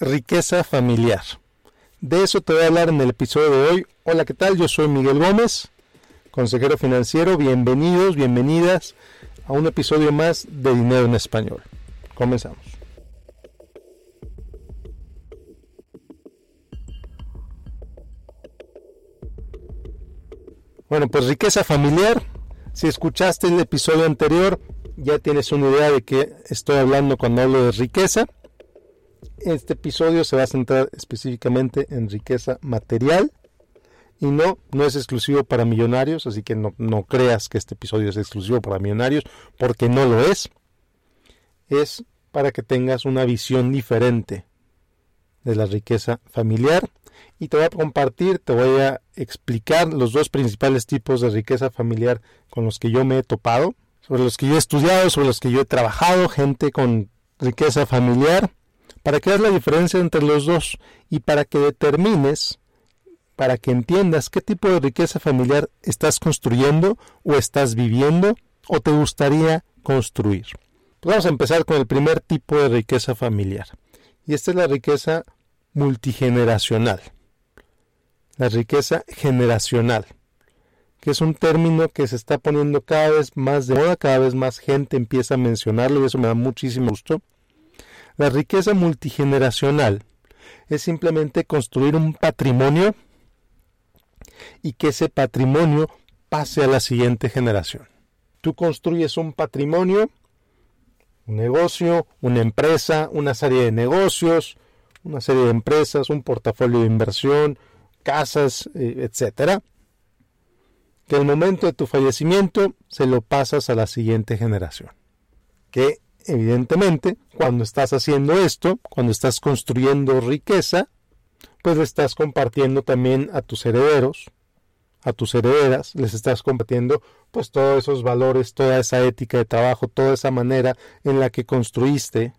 riqueza familiar. De eso te voy a hablar en el episodio de hoy. Hola, ¿qué tal? Yo soy Miguel Gómez, consejero financiero. Bienvenidos, bienvenidas a un episodio más de Dinero en Español. Comenzamos. Bueno, pues riqueza familiar. Si escuchaste el episodio anterior, ya tienes una idea de qué estoy hablando cuando hablo de riqueza. Este episodio se va a centrar específicamente en riqueza material y no, no es exclusivo para millonarios, así que no, no creas que este episodio es exclusivo para millonarios, porque no lo es. Es para que tengas una visión diferente de la riqueza familiar y te voy a compartir, te voy a explicar los dos principales tipos de riqueza familiar con los que yo me he topado, sobre los que yo he estudiado, sobre los que yo he trabajado, gente con riqueza familiar, para que veas la diferencia entre los dos y para que determines, para que entiendas qué tipo de riqueza familiar estás construyendo o estás viviendo o te gustaría construir. Pues vamos a empezar con el primer tipo de riqueza familiar. Y esta es la riqueza multigeneracional. La riqueza generacional, que es un término que se está poniendo cada vez más de moda, cada vez más gente empieza a mencionarlo y eso me da muchísimo gusto. La riqueza multigeneracional es simplemente construir un patrimonio y que ese patrimonio pase a la siguiente generación. Tú construyes un patrimonio, un negocio, una empresa, una serie de negocios, una serie de empresas, un portafolio de inversión, casas, eh, etcétera, que al momento de tu fallecimiento se lo pasas a la siguiente generación. Que evidentemente, cuando estás haciendo esto, cuando estás construyendo riqueza, pues le estás compartiendo también a tus herederos, a tus herederas, les estás compartiendo pues todos esos valores, toda esa ética de trabajo, toda esa manera en la que construiste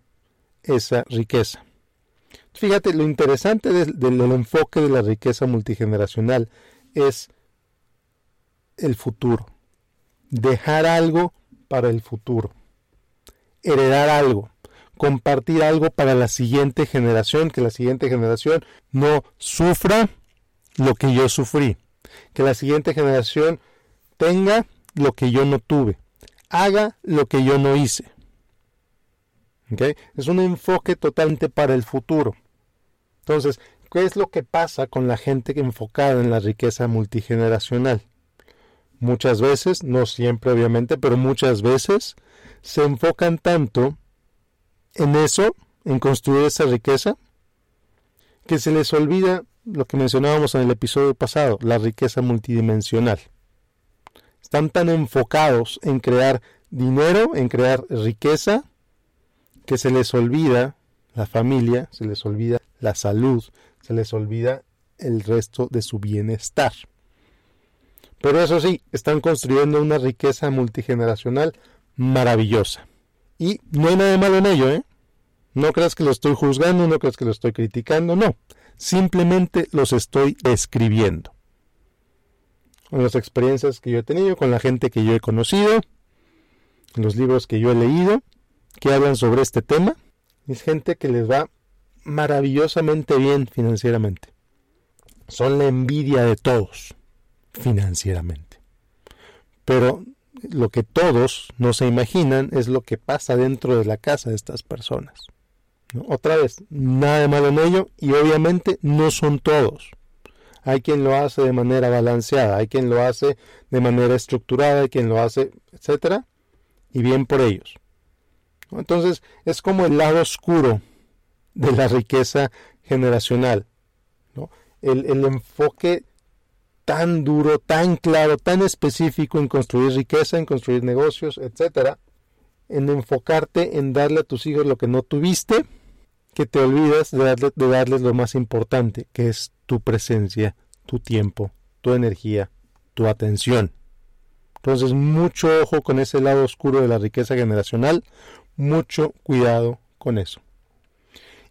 esa riqueza. Fíjate, lo interesante del, enfoque de la riqueza multigeneracional es el futuro. Dejar algo para el futuro. Heredar algo. Compartir algo para la siguiente generación, que la siguiente generación no sufra lo que yo sufrí. Que la siguiente generación tenga lo que yo no tuve. Haga lo que yo no hice. Es un enfoque totalmente para el futuro. Entonces, ¿qué es lo que pasa con la gente enfocada en la riqueza multigeneracional? Muchas veces, no siempre obviamente, pero muchas veces se enfocan tanto en eso, en construir esa riqueza, que se les olvida lo que mencionábamos en el episodio pasado, la riqueza multidimensional. Están tan enfocados en crear dinero, en crear riqueza, que se les olvida la familia, se les olvida la salud, se les olvida el resto de su bienestar. Pero eso sí, están construyendo una riqueza multigeneracional maravillosa. Y no hay nada de malo en ello, ¿eh? No creas que lo estoy juzgando, no creas que lo estoy criticando, no. Simplemente los estoy describiendo. Con las experiencias que yo he tenido, con la gente que yo he conocido, los libros que yo he leído, que hablan sobre este tema. Es gente que les va maravillosamente bien financieramente. Son la envidia de todos financieramente. Pero lo que todos no se imaginan es lo que pasa dentro de la casa de estas personas. Otra vez, nada de malo en ello y obviamente no son todos. Hay quien lo hace de manera balanceada, hay quien lo hace de manera estructurada, hay quien lo hace, etcétera, y bien por ellos. Entonces es como el lado oscuro de la riqueza generacional. El, el enfoque tan duro, tan claro, tan específico en construir riqueza, en construir negocios, etcétera, en enfocarte en darle a tus hijos lo que no tuviste, que te olvidas de, de darles lo más importante, que es tu presencia, tu tiempo, tu energía, tu atención. Entonces, mucho ojo con ese lado oscuro de la riqueza generacional, mucho cuidado con eso.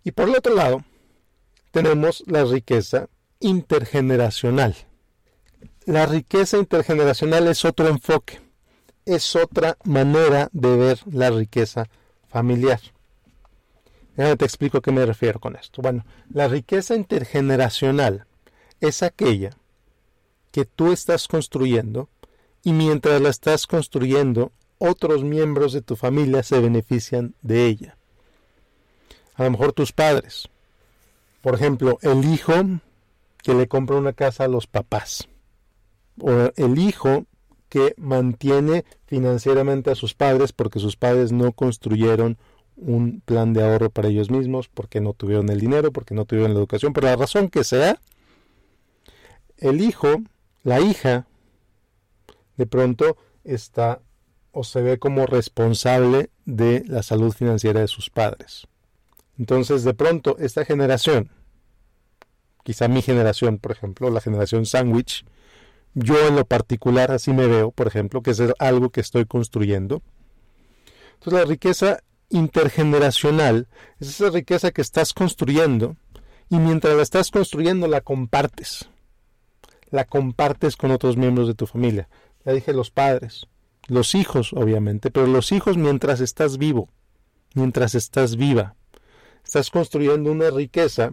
Y por el otro lado, tenemos la riqueza intergeneracional. La riqueza intergeneracional es otro enfoque, es otra manera de ver la riqueza familiar. Déjame te explico a qué me refiero con esto. Bueno, la riqueza intergeneracional es aquella que tú estás construyendo y mientras la estás construyendo, otros miembros de tu familia se benefician de ella. A lo mejor tus padres. Por ejemplo, el hijo que le compra una casa a los papás. O el hijo que mantiene financieramente a sus padres porque sus padres no construyeron un plan de ahorro para ellos mismos, porque no tuvieron el dinero, porque no tuvieron la educación, por la razón que sea, el hijo, la hija, de pronto está o se ve como responsable de la salud financiera de sus padres. Entonces, de pronto, esta generación, quizá mi generación, por ejemplo, la generación sándwich, yo en lo particular así me veo, por ejemplo, que es algo que estoy construyendo. Entonces, la riqueza intergeneracional es esa riqueza que estás construyendo y mientras la estás construyendo la compartes. La compartes con otros miembros de tu familia. Ya dije los padres, los hijos obviamente, pero los hijos mientras estás vivo, mientras estás viva. Estás construyendo una riqueza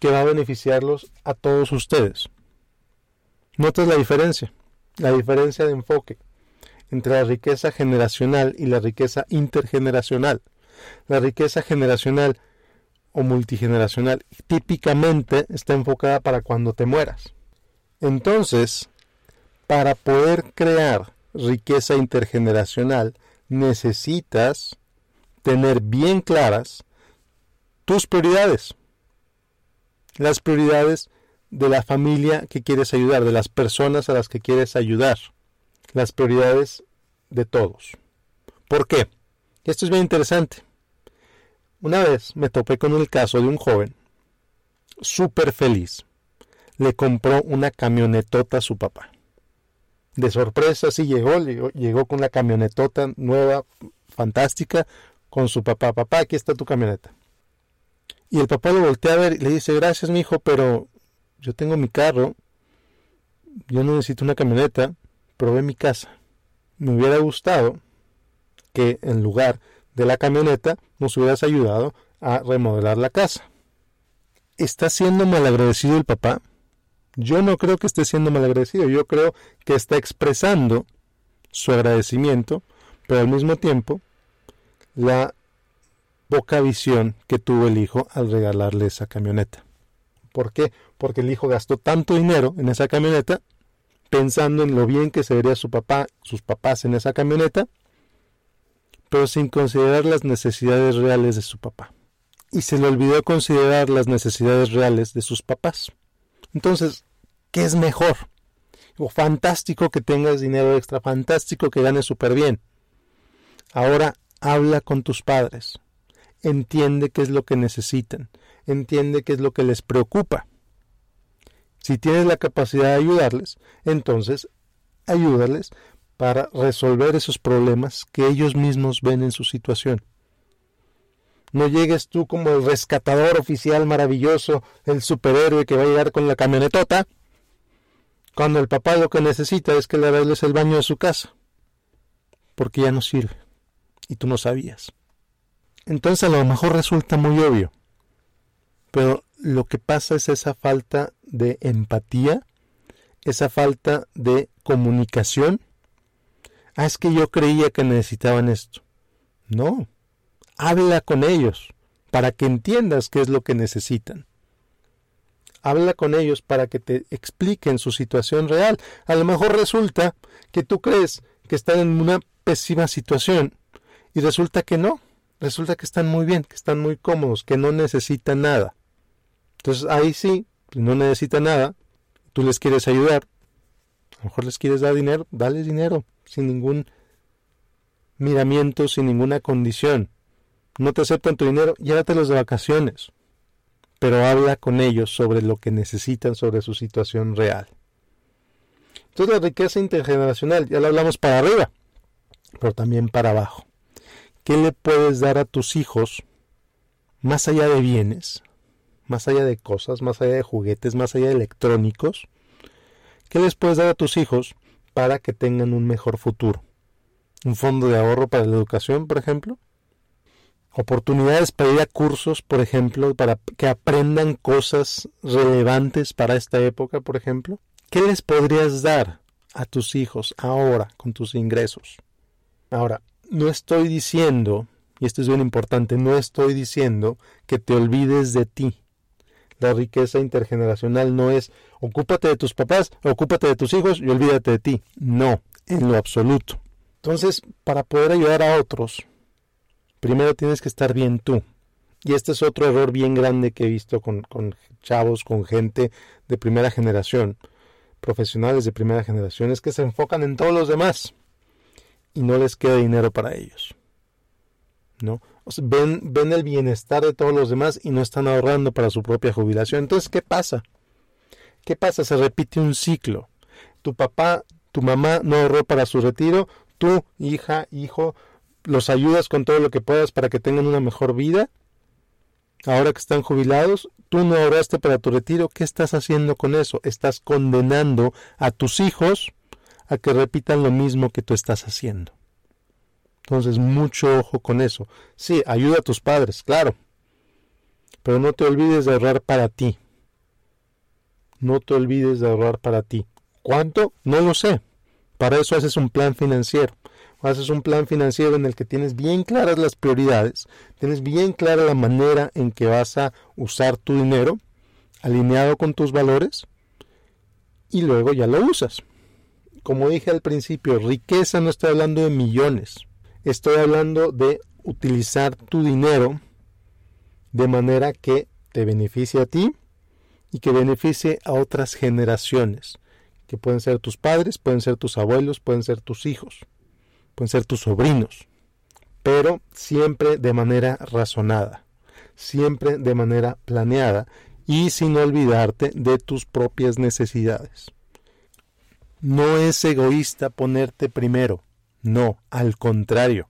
que va a beneficiarlos a todos ustedes. Notas la diferencia, la diferencia de enfoque entre la riqueza generacional y la riqueza intergeneracional. La riqueza generacional o multigeneracional típicamente está enfocada para cuando te mueras. Entonces, para poder crear riqueza intergeneracional, necesitas tener bien claras tus prioridades. Las prioridades de la familia que quieres ayudar, de las personas a las que quieres ayudar las prioridades de todos. ¿Por qué? Esto es bien interesante. Una vez me topé con el caso de un joven súper feliz. Le compró una camionetota a su papá. De sorpresa, sí llegó, llegó, con la camionetota nueva, fantástica, con su papá. Papá, aquí está tu camioneta. Y el papá lo voltea a ver y le dice, gracias mi hijo, pero yo tengo mi carro, yo no necesito una camioneta, probé mi casa. Me hubiera gustado que en lugar de la camioneta nos hubieras ayudado a remodelar la casa. ¿Está siendo malagradecido el papá? Yo no creo que esté siendo malagradecido, yo creo que está expresando su agradecimiento, pero al mismo tiempo la poca visión que tuvo el hijo al regalarle esa camioneta. ¿Por qué? Porque el hijo gastó tanto dinero en esa camioneta pensando en lo bien que se vería su papá, sus papás en esa camioneta, pero sin considerar las necesidades reales de su papá. Y se le olvidó considerar las necesidades reales de sus papás. Entonces, ¿qué es mejor? O fantástico que tengas dinero extra, fantástico que ganes súper bien. Ahora habla con tus padres. Entiende qué es lo que necesitan. Entiende qué es lo que les preocupa. Si tienes la capacidad de ayudarles, entonces ayúdales para resolver esos problemas que ellos mismos ven en su situación. No llegues tú como el rescatador oficial maravilloso, el superhéroe que va a llegar con la camionetota, cuando el papá lo que necesita es que le arregles el baño de su casa, porque ya no sirve, y tú no sabías. Entonces a lo mejor resulta muy obvio, pero lo que pasa es esa falta de empatía, esa falta de comunicación. Ah, es que yo creía que necesitaban esto. No, habla con ellos para que entiendas qué es lo que necesitan. Habla con ellos para que te expliquen su situación real. A lo mejor resulta que tú crees que están en una pésima situación y resulta que no. Resulta que están muy bien, que están muy cómodos, que no necesitan nada. Entonces ahí sí, no necesita nada, tú les quieres ayudar, a lo mejor les quieres dar dinero, dale dinero, sin ningún miramiento, sin ninguna condición. No te aceptan tu dinero, llévatelos de vacaciones. Pero habla con ellos sobre lo que necesitan, sobre su situación real. Entonces la riqueza intergeneracional, ya la hablamos para arriba, pero también para abajo. ¿Qué le puedes dar a tus hijos más allá de bienes? Más allá de cosas, más allá de juguetes, más allá de electrónicos, ¿qué les puedes dar a tus hijos para que tengan un mejor futuro? ¿Un fondo de ahorro para la educación, por ejemplo? oportunidades para ir a cursos, por ejemplo, para que aprendan cosas relevantes para esta época, por ejemplo. ¿Qué les podrías dar a tus hijos ahora con tus ingresos? Ahora, no estoy diciendo, y esto es bien importante, no estoy diciendo que te olvides de ti. La riqueza intergeneracional no es ocúpate de tus papás, ocúpate de tus hijos y olvídate de ti. No, en lo absoluto. Entonces, para poder ayudar a otros, primero tienes que estar bien tú. Y este es otro error bien grande que he visto con, con chavos, con gente de primera generación, profesionales de primera generación, es que se enfocan en todos los demás y no les queda dinero para ellos. ¿No? ven, ven el bienestar de todos los demás y no están ahorrando para su propia jubilación. Entonces, ¿qué pasa? ¿Qué pasa? Se repite un ciclo. Tu papá, tu mamá no ahorró para su retiro, tú, hija, hijo, los ayudas con todo lo que puedas para que tengan una mejor vida. Ahora que están jubilados, tú no ahorraste para tu retiro, ¿qué estás haciendo con eso? Estás condenando a tus hijos a que repitan lo mismo que tú estás haciendo. Entonces, mucho ojo con eso. Sí, ayuda a tus padres, claro. Pero no te olvides de ahorrar para ti. No te olvides de ahorrar para ti. ¿Cuánto? No lo sé. Para eso haces un plan financiero. Haces un plan financiero en el que tienes bien claras las prioridades, tienes bien clara la manera en que vas a usar tu dinero, alineado con tus valores, y luego ya lo usas. Como dije al principio, riqueza no estoy hablando de millones, estoy hablando de utilizar tu dinero de manera que te beneficie a ti y que beneficie a otras generaciones que pueden ser tus padres, pueden ser tus abuelos, pueden ser tus hijos, pueden ser tus sobrinos, pero siempre de manera razonada, siempre de manera planeada y sin olvidarte de tus propias necesidades. No es egoísta ponerte primero, no, al contrario,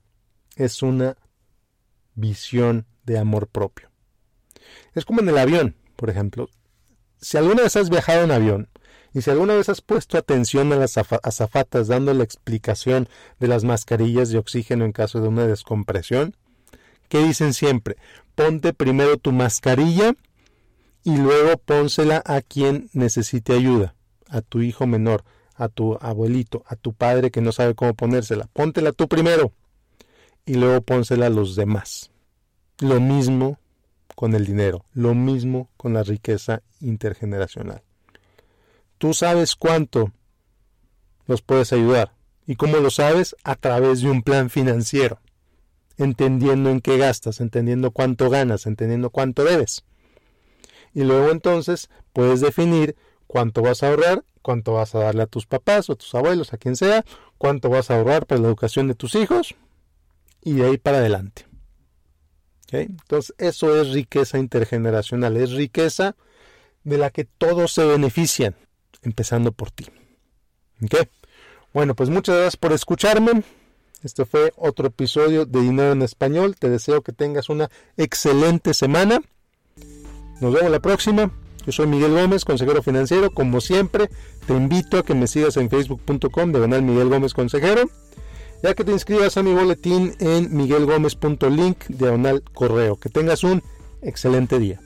es una visión de amor propio. Es como en el avión, por ejemplo. Si alguna vez has viajado en avión, y si alguna vez has puesto atención a las azafatas dando la explicación de las mascarillas de oxígeno en caso de una descompresión, ¿qué dicen siempre? Ponte primero tu mascarilla y luego pónsela a quien necesite ayuda, a tu hijo menor, a tu abuelito, a tu padre que no sabe cómo ponérsela. Póntela tú primero y luego pónsela a los demás. Lo mismo con el dinero, lo mismo con la riqueza intergeneracional. Tú sabes cuánto los puedes ayudar. ¿Y cómo lo sabes? A través de un plan financiero. Entendiendo en qué gastas, entendiendo cuánto ganas, entendiendo cuánto debes. Y luego entonces puedes definir cuánto vas a ahorrar, cuánto vas a darle a tus papás o a tus abuelos, a quien sea, cuánto vas a ahorrar para la educación de tus hijos y de ahí para adelante. Entonces eso es riqueza intergeneracional, es riqueza de la que todos se benefician empezando por ti. ¿Ok? Bueno, pues muchas gracias por escucharme. Este fue otro episodio de Dinero en Español. Te deseo que tengas una excelente semana. Nos vemos la próxima. Yo soy Miguel Gómez, consejero financiero. Como siempre, te invito a que me sigas en facebook.com, diagonal Miguel Gómez Consejero. Ya que te inscribas a mi boletín en miguelgomez.link, diagonal correo. Que tengas un excelente día.